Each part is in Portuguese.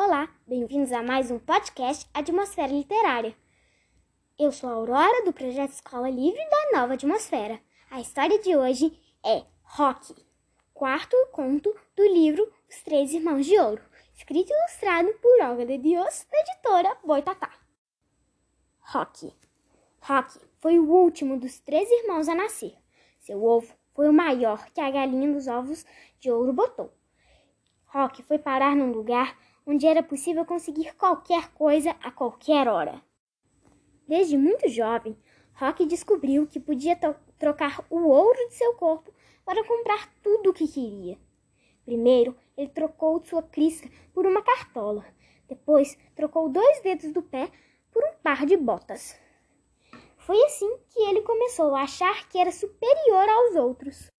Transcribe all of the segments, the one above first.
Olá, bem-vindos a mais um podcast Atmosfera Literária. Eu sou a Aurora do projeto Escola Livre da Nova Atmosfera. A história de hoje é Rock, quarto conto do livro Os Três Irmãos de Ouro, escrito e ilustrado por Olga de Dios, da editora Boitatá. Rock. Rock foi o último dos três irmãos a nascer. Seu ovo foi o maior que a galinha dos ovos de ouro botou. Rock foi parar num lugar onde era possível conseguir qualquer coisa a qualquer hora. Desde muito jovem, Rock descobriu que podia trocar o ouro de seu corpo para comprar tudo o que queria. Primeiro, ele trocou sua crista por uma cartola. Depois, trocou dois dedos do pé por um par de botas. Foi assim que ele começou a achar que era superior aos outros.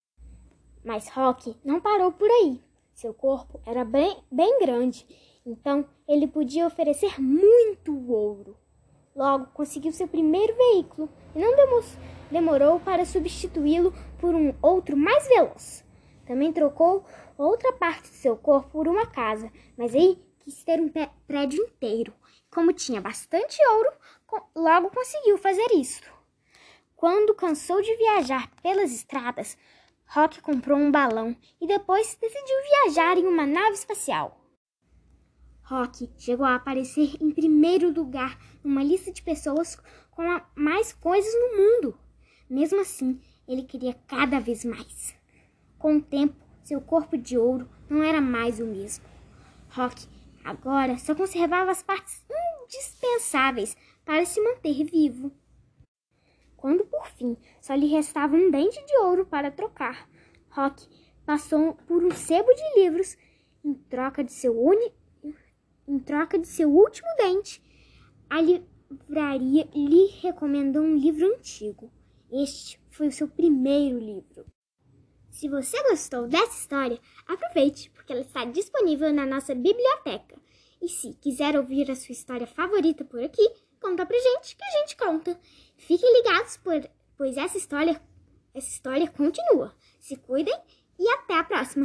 Mas Rock não parou por aí. Seu corpo era bem, bem grande então ele podia oferecer muito ouro. Logo conseguiu seu primeiro veículo e não demorou para substituí-lo por um outro mais veloz. Também trocou outra parte de seu corpo por uma casa, mas aí quis ter um prédio inteiro. Como tinha bastante ouro, logo conseguiu fazer isso. Quando cansou de viajar pelas estradas, Rock comprou um balão e depois decidiu viajar em uma nave espacial. Rock chegou a aparecer em primeiro lugar numa lista de pessoas com mais coisas no mundo. Mesmo assim, ele queria cada vez mais. Com o tempo, seu corpo de ouro não era mais o mesmo. Rock agora só conservava as partes indispensáveis para se manter vivo. Quando por fim só lhe restava um dente de ouro para trocar, Rock passou por um sebo de livros em troca de seu único em troca de seu último dente, a livraria lhe recomendou um livro antigo. Este foi o seu primeiro livro. Se você gostou dessa história, aproveite, porque ela está disponível na nossa biblioteca. E se quiser ouvir a sua história favorita por aqui, conta pra gente que a gente conta. Fiquem ligados, por, pois essa história, essa história continua. Se cuidem e até a próxima!